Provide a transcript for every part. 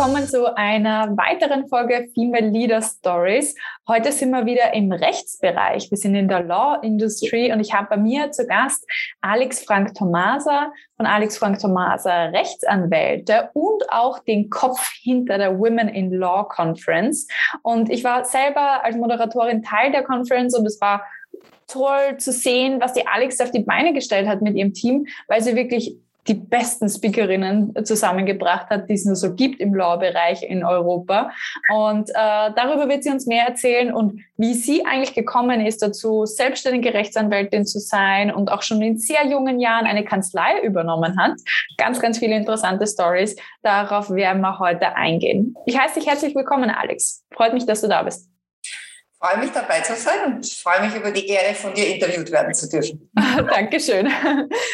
willkommen zu einer weiteren Folge Female Leader Stories. Heute sind wir wieder im Rechtsbereich. Wir sind in der Law Industry und ich habe bei mir zu Gast Alex Frank Tomasa von Alex Frank Tomasa Rechtsanwälte und auch den Kopf hinter der Women in Law Conference. Und ich war selber als Moderatorin Teil der Conference und es war toll zu sehen, was die Alex auf die Beine gestellt hat mit ihrem Team, weil sie wirklich die besten Speakerinnen zusammengebracht hat, die es nur so gibt im Law-Bereich in Europa. Und äh, darüber wird sie uns mehr erzählen und wie sie eigentlich gekommen ist dazu, selbstständige Rechtsanwältin zu sein und auch schon in sehr jungen Jahren eine Kanzlei übernommen hat. Ganz, ganz viele interessante Stories. Darauf werden wir heute eingehen. Ich heiße dich herzlich willkommen, Alex. Freut mich, dass du da bist freue mich dabei zu sein und freue mich über die Ehre, von dir interviewt werden zu dürfen. Dankeschön.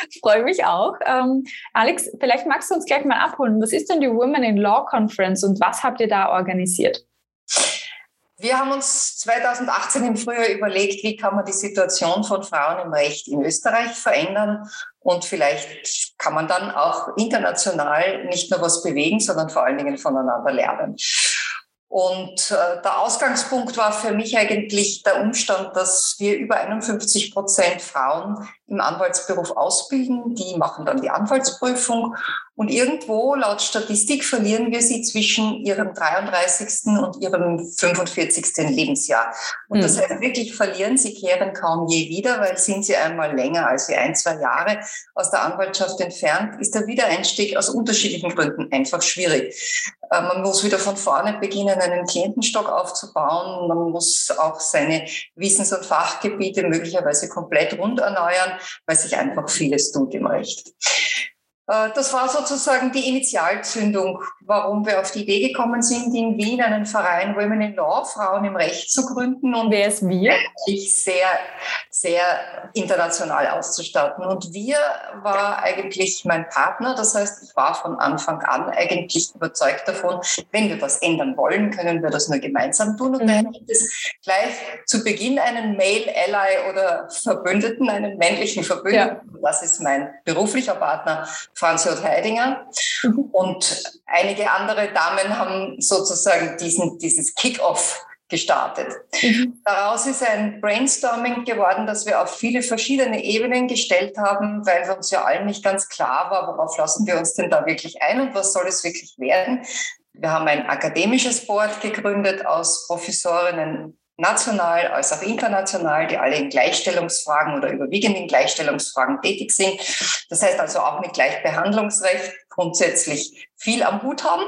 Ich freue mich auch. Ähm, Alex, vielleicht magst du uns gleich mal abholen. Was ist denn die Women in Law Conference und was habt ihr da organisiert? Wir haben uns 2018 im Frühjahr überlegt, wie kann man die Situation von Frauen im Recht in Österreich verändern und vielleicht kann man dann auch international nicht nur was bewegen, sondern vor allen Dingen voneinander lernen. Und äh, der Ausgangspunkt war für mich eigentlich der Umstand, dass wir über 51 Prozent Frauen im Anwaltsberuf ausbilden. Die machen dann die Anwaltsprüfung. Und irgendwo, laut Statistik, verlieren wir sie zwischen ihrem 33. und ihrem 45. Lebensjahr. Und das hm. heißt wirklich verlieren, sie kehren kaum je wieder, weil sind sie einmal länger als ein, zwei Jahre aus der Anwaltschaft entfernt, ist der Wiedereinstieg aus unterschiedlichen Gründen einfach schwierig. Äh, man muss wieder von vorne beginnen, einen Klientenstock aufzubauen. Man muss auch seine Wissens- und Fachgebiete möglicherweise komplett rund erneuern weil sich einfach vieles tut im Recht. Äh, das war sozusagen die Initialzündung, warum wir auf die Idee gekommen sind, in Wien einen Verein Women in Law, Frauen im Recht zu gründen und wer ist wir? Sich sehr, sehr international auszustatten. Und wir war eigentlich mein Partner. Das heißt, ich war von Anfang an eigentlich überzeugt davon, wenn wir was ändern wollen, können wir das nur gemeinsam tun. Und mhm. dann gibt es gleich zu Beginn einen Male Ally oder Verbündeten, einen männlichen Verbündeten. Ja. Das ist mein beruflicher Partner Franz J. Heidinger. Mhm. Und einige andere Damen haben sozusagen diesen, dieses Kick-off gestartet. Mhm. Daraus ist ein Brainstorming geworden, das wir auf viele verschiedene Ebenen gestellt haben, weil wir uns ja allen nicht ganz klar war, worauf lassen wir uns denn da wirklich ein und was soll es wirklich werden. Wir haben ein akademisches Board gegründet aus Professorinnen national als auch international, die alle in Gleichstellungsfragen oder überwiegend in Gleichstellungsfragen tätig sind. Das heißt also auch mit Gleichbehandlungsrecht grundsätzlich viel am Hut haben.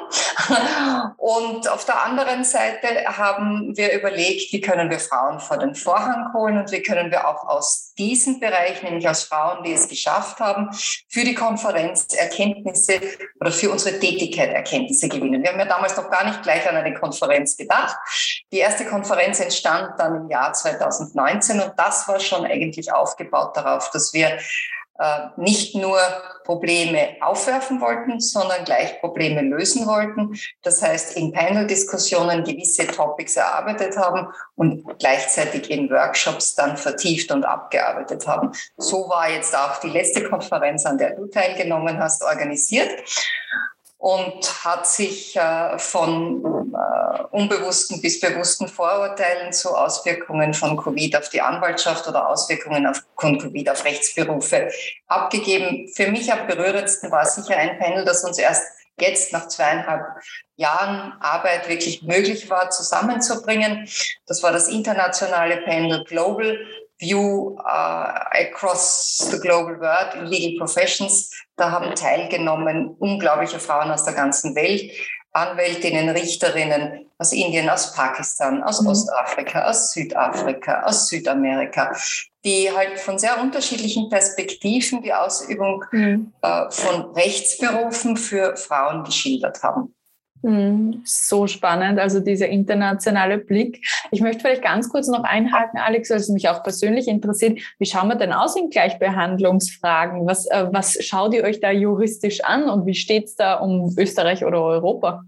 Und auf der anderen Seite haben wir überlegt, wie können wir Frauen vor den Vorhang holen und wie können wir auch aus diesem Bereich, nämlich aus Frauen, die es geschafft haben, für die Konferenz Erkenntnisse oder für unsere Tätigkeit Erkenntnisse gewinnen. Wir haben ja damals noch gar nicht gleich an eine Konferenz gedacht. Die erste Konferenz entstand dann im Jahr 2019 und das war schon eigentlich aufgebaut darauf, dass wir nicht nur Probleme aufwerfen wollten, sondern gleich Probleme lösen wollten. Das heißt, in Panel-Diskussionen gewisse Topics erarbeitet haben und gleichzeitig in Workshops dann vertieft und abgearbeitet haben. So war jetzt auch die letzte Konferenz, an der du teilgenommen hast, organisiert und hat sich äh, von äh, unbewussten bis bewussten Vorurteilen zu Auswirkungen von Covid auf die Anwaltschaft oder Auswirkungen auf, von Covid auf Rechtsberufe abgegeben. Für mich am berührendsten war sicher ein Panel, das uns erst jetzt nach zweieinhalb Jahren Arbeit wirklich möglich war, zusammenzubringen. Das war das internationale Panel Global View uh, across the global world in legal professions. Da haben teilgenommen unglaubliche Frauen aus der ganzen Welt, Anwältinnen, Richterinnen aus Indien, aus Pakistan, aus mhm. Ostafrika, aus Südafrika, aus Südamerika, die halt von sehr unterschiedlichen Perspektiven die Ausübung mhm. äh, von Rechtsberufen für Frauen geschildert haben. Hm, so spannend, also dieser internationale Blick. Ich möchte vielleicht ganz kurz noch einhaken, Alex, weil es mich auch persönlich interessiert. Wie schauen wir denn aus in Gleichbehandlungsfragen? Was, äh, was schaut ihr euch da juristisch an und wie steht es da um Österreich oder Europa?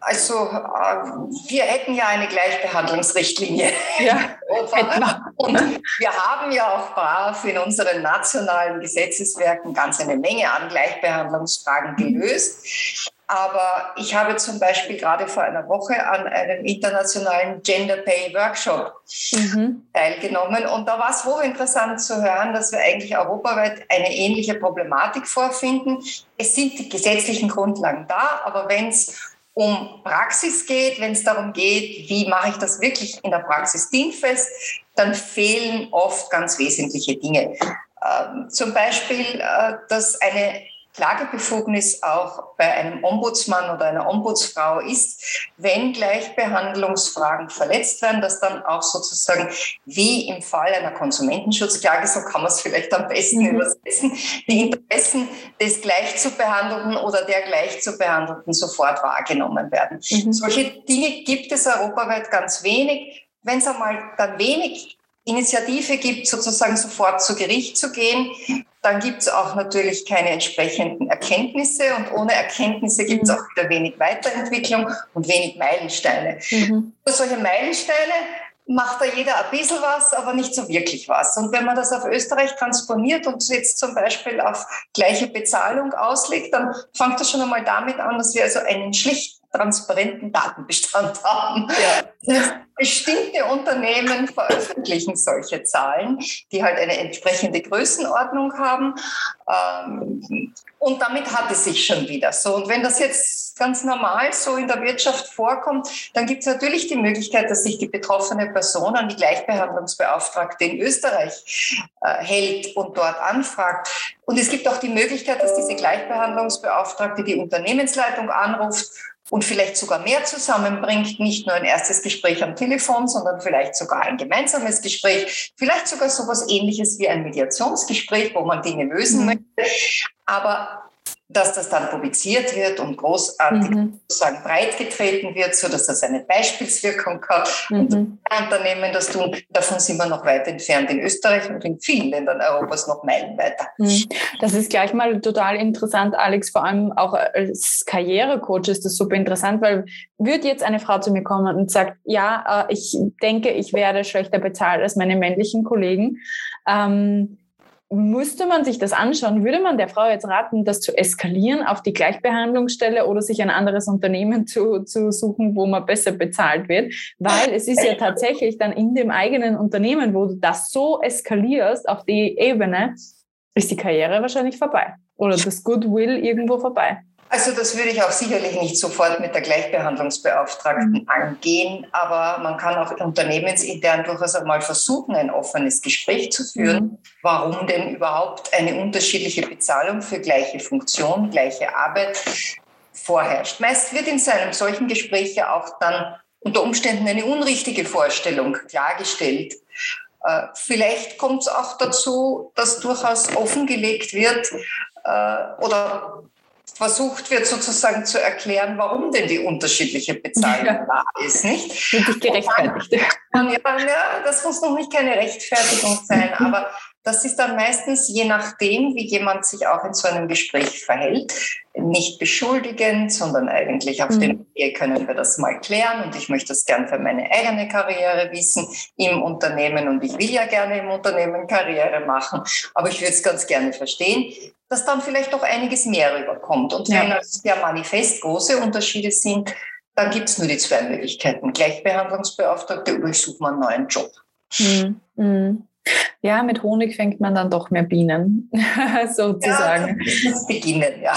Also äh, wir hätten ja eine Gleichbehandlungsrichtlinie. Ja, und wir haben ja auch brav in unseren nationalen Gesetzeswerken ganz eine Menge an Gleichbehandlungsfragen gelöst. Aber ich habe zum Beispiel gerade vor einer Woche an einem internationalen Gender Pay Workshop mhm. teilgenommen. Und da war es hochinteressant zu hören, dass wir eigentlich europaweit eine ähnliche Problematik vorfinden. Es sind die gesetzlichen Grundlagen da, aber wenn es um Praxis geht, wenn es darum geht, wie mache ich das wirklich in der Praxis dingfest, dann fehlen oft ganz wesentliche Dinge. Ähm, zum Beispiel, äh, dass eine Klagebefugnis auch bei einem Ombudsmann oder einer Ombudsfrau ist, wenn Gleichbehandlungsfragen verletzt werden, dass dann auch sozusagen wie im Fall einer Konsumentenschutzklage, so kann man es vielleicht am besten mhm. übersetzen, die Interessen des Gleichzubehandelten oder der Gleichzubehandelten sofort wahrgenommen werden. Mhm. Solche Dinge gibt es europaweit ganz wenig. Wenn es einmal dann wenig Initiative gibt, sozusagen sofort zu Gericht zu gehen, dann gibt es auch natürlich keine entsprechenden Erkenntnisse und ohne Erkenntnisse gibt es mhm. auch wieder wenig Weiterentwicklung und wenig Meilensteine. Mhm. Für solche Meilensteine macht da jeder ein bisschen was, aber nicht so wirklich was. Und wenn man das auf Österreich transponiert und jetzt zum Beispiel auf gleiche Bezahlung auslegt, dann fängt das schon einmal damit an, dass wir also einen schlichten transparenten Datenbestand haben. Ja. Bestimmte Unternehmen veröffentlichen solche Zahlen, die halt eine entsprechende Größenordnung haben. Ähm, und damit hat es sich schon wieder so. Und wenn das jetzt ganz normal so in der Wirtschaft vorkommt, dann gibt es natürlich die Möglichkeit, dass sich die betroffene Person an die Gleichbehandlungsbeauftragte in Österreich äh, hält und dort anfragt. Und es gibt auch die Möglichkeit, dass diese Gleichbehandlungsbeauftragte die Unternehmensleitung anruft und vielleicht sogar mehr zusammenbringt, nicht nur ein erstes Gespräch am Telefon, sondern vielleicht sogar ein gemeinsames Gespräch, vielleicht sogar sowas ähnliches wie ein Mediationsgespräch, wo man Dinge lösen mhm. möchte. Aber dass das dann publiziert wird und großartig mhm. sozusagen breitgetreten wird, so dass das eine Beispielswirkung hat. Mhm. Und Unternehmen das tun, davon sind wir noch weit entfernt in Österreich und in vielen Ländern Europas noch Meilen weiter. Mhm. Das ist gleich mal total interessant, Alex, vor allem auch als Karrierecoach ist das super interessant, weil würde jetzt eine Frau zu mir kommen und sagt, ja, äh, ich denke, ich werde schlechter bezahlt als meine männlichen Kollegen, ähm, Müsste man sich das anschauen, würde man der Frau jetzt raten, das zu eskalieren auf die Gleichbehandlungsstelle oder sich ein anderes Unternehmen zu, zu suchen, wo man besser bezahlt wird? Weil es ist ja tatsächlich dann in dem eigenen Unternehmen, wo du das so eskalierst auf die Ebene, ist die Karriere wahrscheinlich vorbei oder das Goodwill irgendwo vorbei. Also das würde ich auch sicherlich nicht sofort mit der Gleichbehandlungsbeauftragten mhm. angehen, aber man kann auch unternehmensintern durchaus einmal versuchen, ein offenes Gespräch zu führen, mhm. warum denn überhaupt eine unterschiedliche Bezahlung für gleiche Funktion, gleiche Arbeit vorherrscht. Meist wird in seinem solchen Gespräch ja auch dann unter Umständen eine unrichtige Vorstellung klargestellt. Äh, vielleicht kommt es auch dazu, dass durchaus offengelegt wird äh, oder versucht wird sozusagen zu erklären, warum denn die unterschiedliche Bezahlung ja. da ist, nicht? Wirklich gerechtfertigt. Ja, ja, das muss noch nicht keine Rechtfertigung sein, aber das ist dann meistens, je nachdem, wie jemand sich auch in so einem Gespräch verhält, nicht beschuldigend, sondern eigentlich auf mhm. den Wege können wir das mal klären und ich möchte das gern für meine eigene Karriere wissen im Unternehmen und ich will ja gerne im Unternehmen Karriere machen, aber ich würde es ganz gerne verstehen, dass dann vielleicht doch einiges mehr rüberkommt. Und wenn ja. es ja manifest große Unterschiede sind, dann gibt es nur die zwei Möglichkeiten. Gleichbehandlungsbeauftragte oder ich suche mal einen neuen Job. Mhm. Mhm. Ja, mit Honig fängt man dann doch mehr Bienen, sozusagen. Ja, das beginnen, ja.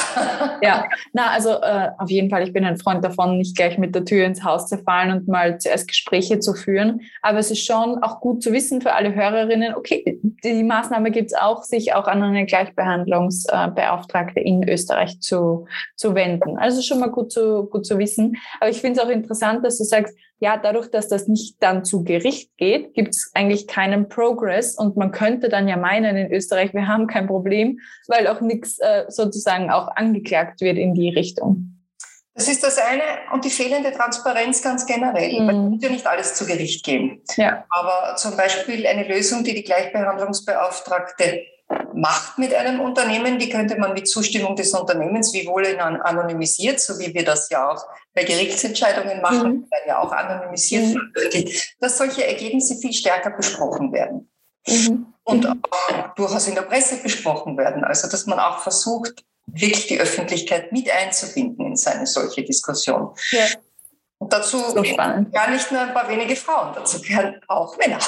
ja, na, also äh, auf jeden Fall, ich bin ein Freund davon, nicht gleich mit der Tür ins Haus zu fallen und mal zuerst Gespräche zu führen. Aber es ist schon auch gut zu wissen für alle Hörerinnen, okay, die Maßnahme gibt es auch, sich auch an eine Gleichbehandlungsbeauftragte in Österreich zu, zu wenden. Also schon mal gut zu, gut zu wissen. Aber ich finde es auch interessant, dass du sagst, ja, dadurch, dass das nicht dann zu Gericht geht, gibt es eigentlich keinen Progress und man könnte dann ja meinen in Österreich, wir haben kein Problem, weil auch nichts äh, sozusagen auch angeklagt wird in die Richtung. Das ist das eine und die fehlende Transparenz ganz generell. Mhm. Man muss ja nicht alles zu Gericht gehen. Ja. Aber zum Beispiel eine Lösung, die die Gleichbehandlungsbeauftragte macht mit einem Unternehmen, die könnte man mit Zustimmung des Unternehmens wie wohl anonymisiert, so wie wir das ja auch bei Gerichtsentscheidungen machen, mhm. werden ja auch anonymisiert, mhm. dass solche Ergebnisse viel stärker besprochen werden. Mhm. Und auch durchaus in der Presse besprochen werden. Also dass man auch versucht, wirklich die Öffentlichkeit mit einzubinden in seine solche Diskussion. Ja. Und dazu so gar nicht nur ein paar wenige Frauen, dazu gehören auch Männer.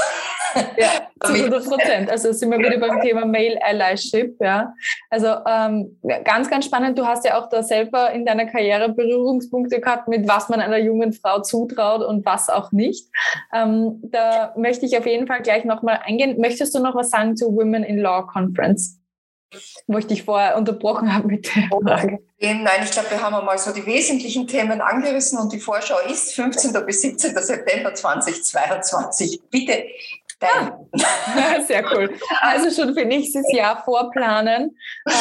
Ja, zu 100 Prozent. Also sind wir wieder beim Thema Male Allyship. Ja. Also ähm, ganz, ganz spannend. Du hast ja auch da selber in deiner Karriere Berührungspunkte gehabt, mit was man einer jungen Frau zutraut und was auch nicht. Ähm, da möchte ich auf jeden Fall gleich nochmal eingehen. Möchtest du noch was sagen zur Women in Law Conference? wo ich dich vorher unterbrochen habe mit der Frage. Nein, ich glaube, wir haben einmal so die wesentlichen Themen angerissen und die Vorschau ist 15. bis 17. September 2022. Bitte Ah, sehr cool. Also schon für nächstes Jahr vorplanen.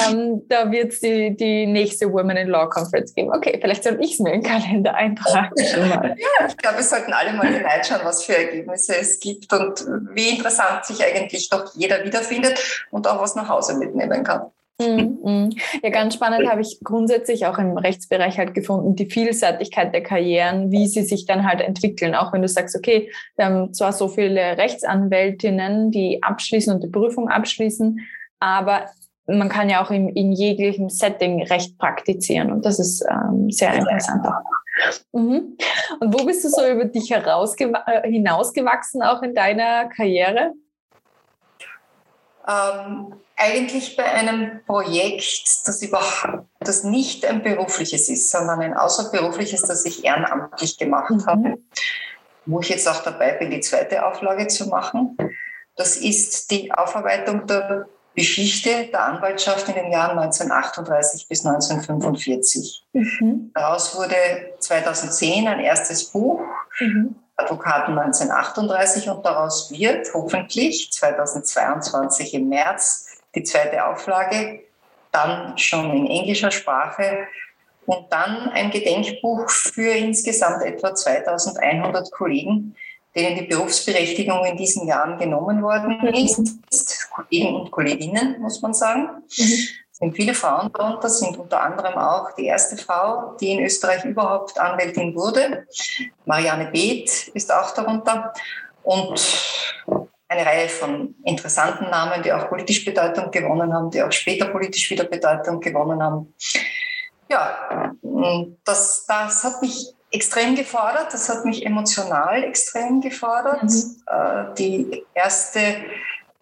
Ähm, da wird es die, die nächste Women in Law Conference geben. Okay, vielleicht soll ich es mir in den Kalender eintragen. ja, ich glaube, wir sollten alle mal hineinschauen, was für Ergebnisse es gibt und wie interessant sich eigentlich doch jeder wiederfindet und auch was nach Hause mitnehmen kann. Mhm, mhm. Ja, ganz spannend habe ich grundsätzlich auch im Rechtsbereich halt gefunden, die Vielseitigkeit der Karrieren, wie sie sich dann halt entwickeln. Auch wenn du sagst, okay, wir haben zwar so viele Rechtsanwältinnen, die abschließen und die Prüfung abschließen, aber man kann ja auch in, in jeglichem Setting Recht praktizieren und das ist ähm, sehr interessant auch. Mhm. Und wo bist du so über dich äh, hinausgewachsen, auch in deiner Karriere? Ähm, eigentlich bei einem Projekt, das überhaupt, das nicht ein berufliches ist, sondern ein außerberufliches, das ich ehrenamtlich gemacht mhm. habe, wo ich jetzt auch dabei bin, die zweite Auflage zu machen. Das ist die Aufarbeitung der Geschichte der Anwaltschaft in den Jahren 1938 bis 1945. Mhm. Daraus wurde 2010 ein erstes Buch, mhm. Advokaten 1938, und daraus wird hoffentlich 2022 im März die zweite Auflage, dann schon in englischer Sprache und dann ein Gedenkbuch für insgesamt etwa 2100 Kollegen, denen die Berufsberechtigung in diesen Jahren genommen worden ist. Kollegen und Kolleginnen, muss man sagen. Mhm. Es sind viele Frauen darunter, sind unter anderem auch die erste Frau, die in Österreich überhaupt Anwältin wurde. Marianne Beeth ist auch darunter. Und eine Reihe von interessanten Namen, die auch politisch Bedeutung gewonnen haben, die auch später politisch wieder Bedeutung gewonnen haben. Ja, das, das hat mich extrem gefordert, das hat mich emotional extrem gefordert. Mhm. Äh, die erste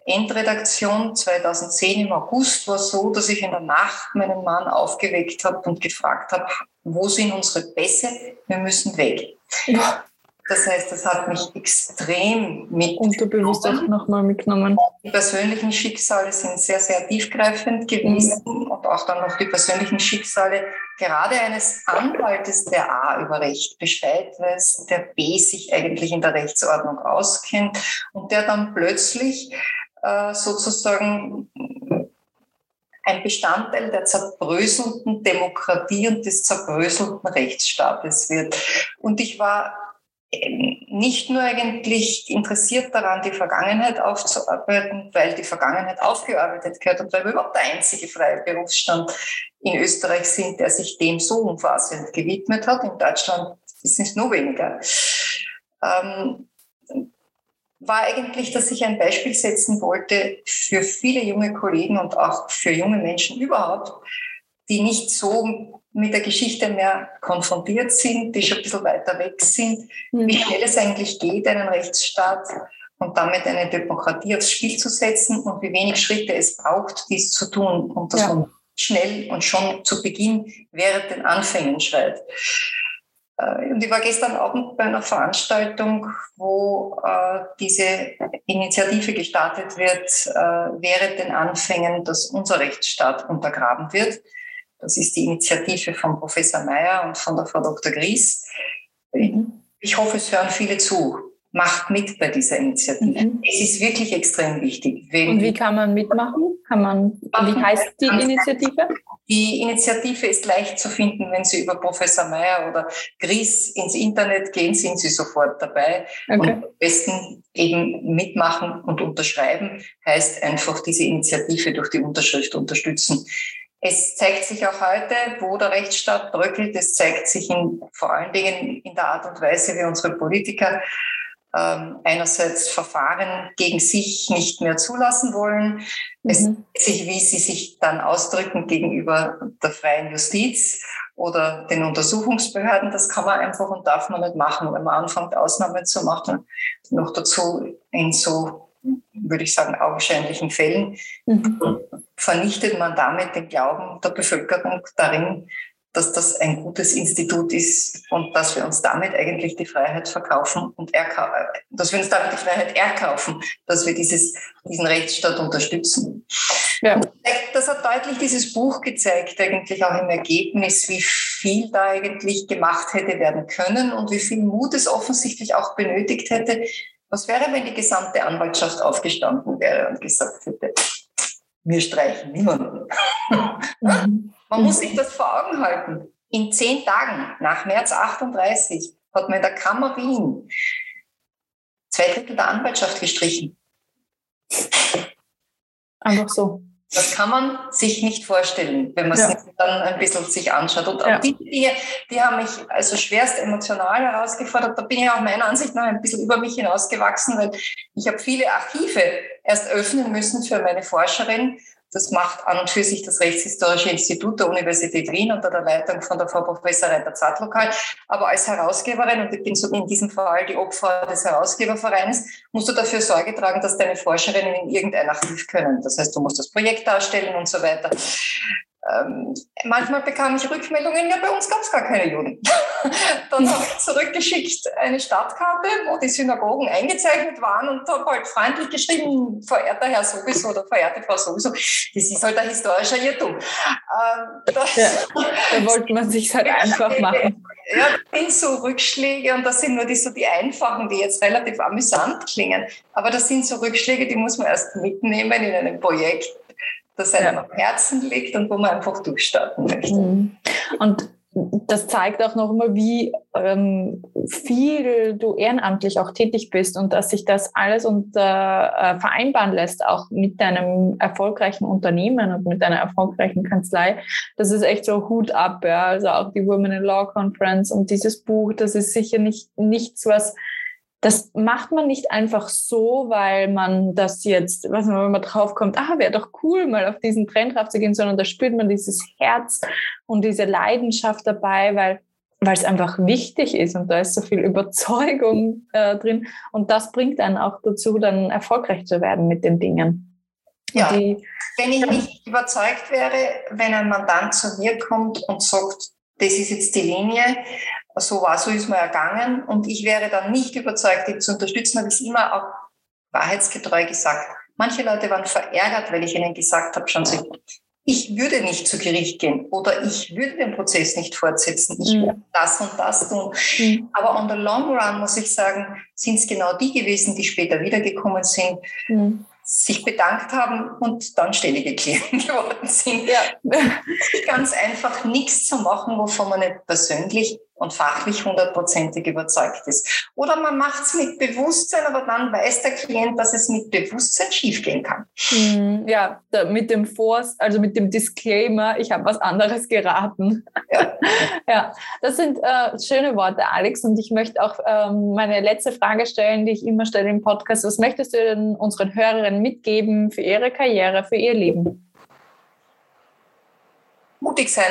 Endredaktion 2010 im August war so, dass ich in der Nacht meinen Mann aufgeweckt habe und gefragt habe, wo sind unsere Pässe? Wir müssen weg. Ja. Das heißt, das hat mich extrem mit. Unterbewusst auch nochmal mitgenommen. Die persönlichen Schicksale sind sehr, sehr tiefgreifend gewesen mhm. und auch dann noch die persönlichen Schicksale gerade eines Anwaltes, der A über Recht Bescheid weiß, der B sich eigentlich in der Rechtsordnung auskennt und der dann plötzlich äh, sozusagen ein Bestandteil der zerbröselnden Demokratie und des zerbröselnden Rechtsstaates wird. Und ich war nicht nur eigentlich interessiert daran, die Vergangenheit aufzuarbeiten, weil die Vergangenheit aufgearbeitet gehört und weil wir überhaupt der einzige freie Berufsstand in Österreich sind, der sich dem so umfassend gewidmet hat. In Deutschland ist es nur weniger. Ähm, war eigentlich, dass ich ein Beispiel setzen wollte für viele junge Kollegen und auch für junge Menschen überhaupt, die nicht so mit der Geschichte mehr konfrontiert sind, die schon ein bisschen weiter weg sind, mhm. wie schnell es eigentlich geht, einen Rechtsstaat und damit eine Demokratie aufs Spiel zu setzen und wie wenig Schritte es braucht, dies zu tun und dass ja. man schnell und schon zu Beginn während den Anfängen schreit. Äh, und ich war gestern Abend bei einer Veranstaltung, wo äh, diese Initiative gestartet wird, äh, während den Anfängen, dass unser Rechtsstaat untergraben wird. Das ist die Initiative von Professor Mayer und von der Frau Dr. Gries. Ich hoffe, es hören viele zu. Macht mit bei dieser Initiative. Mhm. Es ist wirklich extrem wichtig. und wie kann man mitmachen? Kann man, wie heißt die Initiative? Die Initiative ist leicht zu finden, wenn Sie über Professor Mayer oder Gries ins Internet gehen, sind Sie sofort dabei. Okay. Und am besten eben mitmachen und unterschreiben heißt einfach diese Initiative durch die Unterschrift unterstützen. Es zeigt sich auch heute, wo der Rechtsstaat bröckelt. Es zeigt sich in, vor allen Dingen in der Art und Weise, wie unsere Politiker ähm, einerseits Verfahren gegen sich nicht mehr zulassen wollen. Mhm. Es sich, wie sie sich dann ausdrücken gegenüber der freien Justiz oder den Untersuchungsbehörden. Das kann man einfach und darf man nicht machen, wenn man anfängt, Ausnahmen zu machen. Noch dazu in so, würde ich sagen, augenscheinlichen Fällen mhm. vernichtet man damit den Glauben der Bevölkerung darin, dass das ein gutes Institut ist und dass wir uns damit eigentlich die Freiheit verkaufen und dass wir uns damit die Freiheit erkaufen, dass wir dieses, diesen Rechtsstaat unterstützen. Ja. Das hat deutlich dieses Buch gezeigt, eigentlich auch im Ergebnis, wie viel da eigentlich gemacht hätte werden können und wie viel Mut es offensichtlich auch benötigt hätte. Was wäre, wenn die gesamte Anwaltschaft aufgestanden wäre und gesagt hätte, wir streichen niemanden. Mhm. Man muss sich das vor Augen halten. In zehn Tagen nach März 38 hat man in der Kammer Wien zwei Drittel der Anwaltschaft gestrichen. Einfach so. Das kann man sich nicht vorstellen, wenn man ja. es dann ein bisschen sich anschaut. Und ja. die Dinge, die haben mich also schwerst emotional herausgefordert. Da bin ich auch meiner Ansicht nach ein bisschen über mich hinausgewachsen, weil ich habe viele Archive erst öffnen müssen für meine Forscherin, das macht an und für sich das Rechtshistorische Institut der Universität Wien unter der Leitung von der Frau Professor Reiter Zadlokal. Aber als Herausgeberin, und ich bin so in diesem Fall die Opfer des Herausgebervereins, musst du dafür Sorge tragen, dass deine Forscherinnen in irgendein Archiv können. Das heißt, du musst das Projekt darstellen und so weiter. Ähm, manchmal bekam ich Rückmeldungen, ja, bei uns gab es gar keine Juden. Dann habe ich zurückgeschickt eine Stadtkarte, wo die Synagogen eingezeichnet waren und habe halt freundlich geschrieben, verehrter Herr sowieso oder verehrte Frau sowieso. Das ist halt ein historischer Irrtum. Ähm, ja, da wollte man sich halt einfach machen. Ja, das sind so Rückschläge und das sind nur die, so die einfachen, die jetzt relativ amüsant klingen. Aber das sind so Rückschläge, die muss man erst mitnehmen in einem Projekt das einem ja. am Herzen liegt und wo man einfach durchstarten möchte. Mhm. Und das zeigt auch nochmal, wie ähm, viel du ehrenamtlich auch tätig bist und dass sich das alles unter, äh, vereinbaren lässt, auch mit deinem erfolgreichen Unternehmen und mit deiner erfolgreichen Kanzlei. Das ist echt so Hut ab, ja. Also auch die Women in Law Conference und dieses Buch, das ist sicher nicht nichts, was das macht man nicht einfach so, weil man das jetzt, was man, wenn man draufkommt, ah, wäre doch cool, mal auf diesen Trend drauf zu gehen, sondern da spürt man dieses Herz und diese Leidenschaft dabei, weil weil es einfach wichtig ist und da ist so viel Überzeugung äh, drin und das bringt einen auch dazu, dann erfolgreich zu werden mit den Dingen. Ja, die, wenn ich nicht überzeugt wäre, wenn ein Mandant zu mir kommt und sagt, das ist jetzt die Linie, so war, so ist mir ergangen. Und ich wäre dann nicht überzeugt, ihn zu unterstützen, habe ich es immer auch wahrheitsgetreu gesagt. Manche Leute waren verärgert, weil ich ihnen gesagt habe, schon so, ich würde nicht zu Gericht gehen oder ich würde den Prozess nicht fortsetzen. Ich mhm. würde das und das tun. Mhm. Aber on the long run muss ich sagen, sind es genau die gewesen, die später wiedergekommen sind, mhm. Sich bedankt haben und dann ständige Klienten geworden sind. Ja. Ganz einfach nichts zu machen, wovon man nicht persönlich und fachlich hundertprozentig überzeugt ist. Oder man macht es mit Bewusstsein, aber dann weiß der Klient, dass es mit Bewusstsein schiefgehen kann. Hm, ja, mit dem Force, also mit dem Disclaimer, ich habe was anderes geraten. Ja, ja das sind äh, schöne Worte, Alex. Und ich möchte auch ähm, meine letzte Frage stellen, die ich immer stelle im Podcast. Was möchtest du denn unseren Hörerinnen mitgeben für ihre Karriere, für ihr Leben? Mutig sein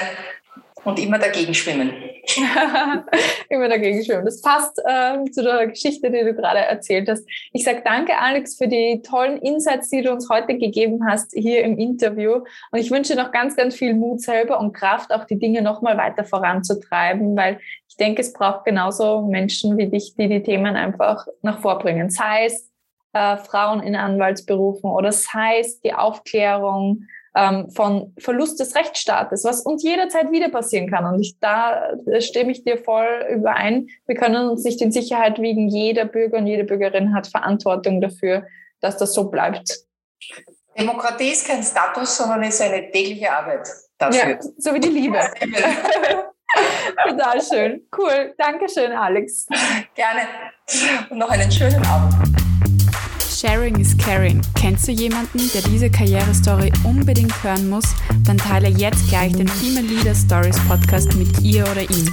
und immer dagegen schwimmen. immer dagegen schwimmen. Das passt äh, zu der Geschichte, die du gerade erzählt hast. Ich sage danke, Alex, für die tollen Insights, die du uns heute gegeben hast hier im Interview. Und ich wünsche noch ganz, ganz viel Mut selber und Kraft, auch die Dinge nochmal weiter voranzutreiben, weil ich denke, es braucht genauso Menschen wie dich, die die Themen einfach nach vorbringen. Sei es äh, Frauen in Anwaltsberufen oder sei es die Aufklärung, ähm, von Verlust des Rechtsstaates, was uns jederzeit wieder passieren kann. Und ich, da stimme ich dir voll überein. Wir können uns nicht in Sicherheit wiegen. Jeder Bürger und jede Bürgerin hat Verantwortung dafür, dass das so bleibt. Demokratie ist kein Status, sondern ist eine tägliche Arbeit dafür. Ja, so wie die Liebe. Total schön. Cool. Dankeschön, Alex. Gerne. Und noch einen schönen Abend. Sharing is Caring. Kennst du jemanden, der diese Karrierestory unbedingt hören muss? Dann teile jetzt gleich den Female Leader Stories Podcast mit ihr oder ihm.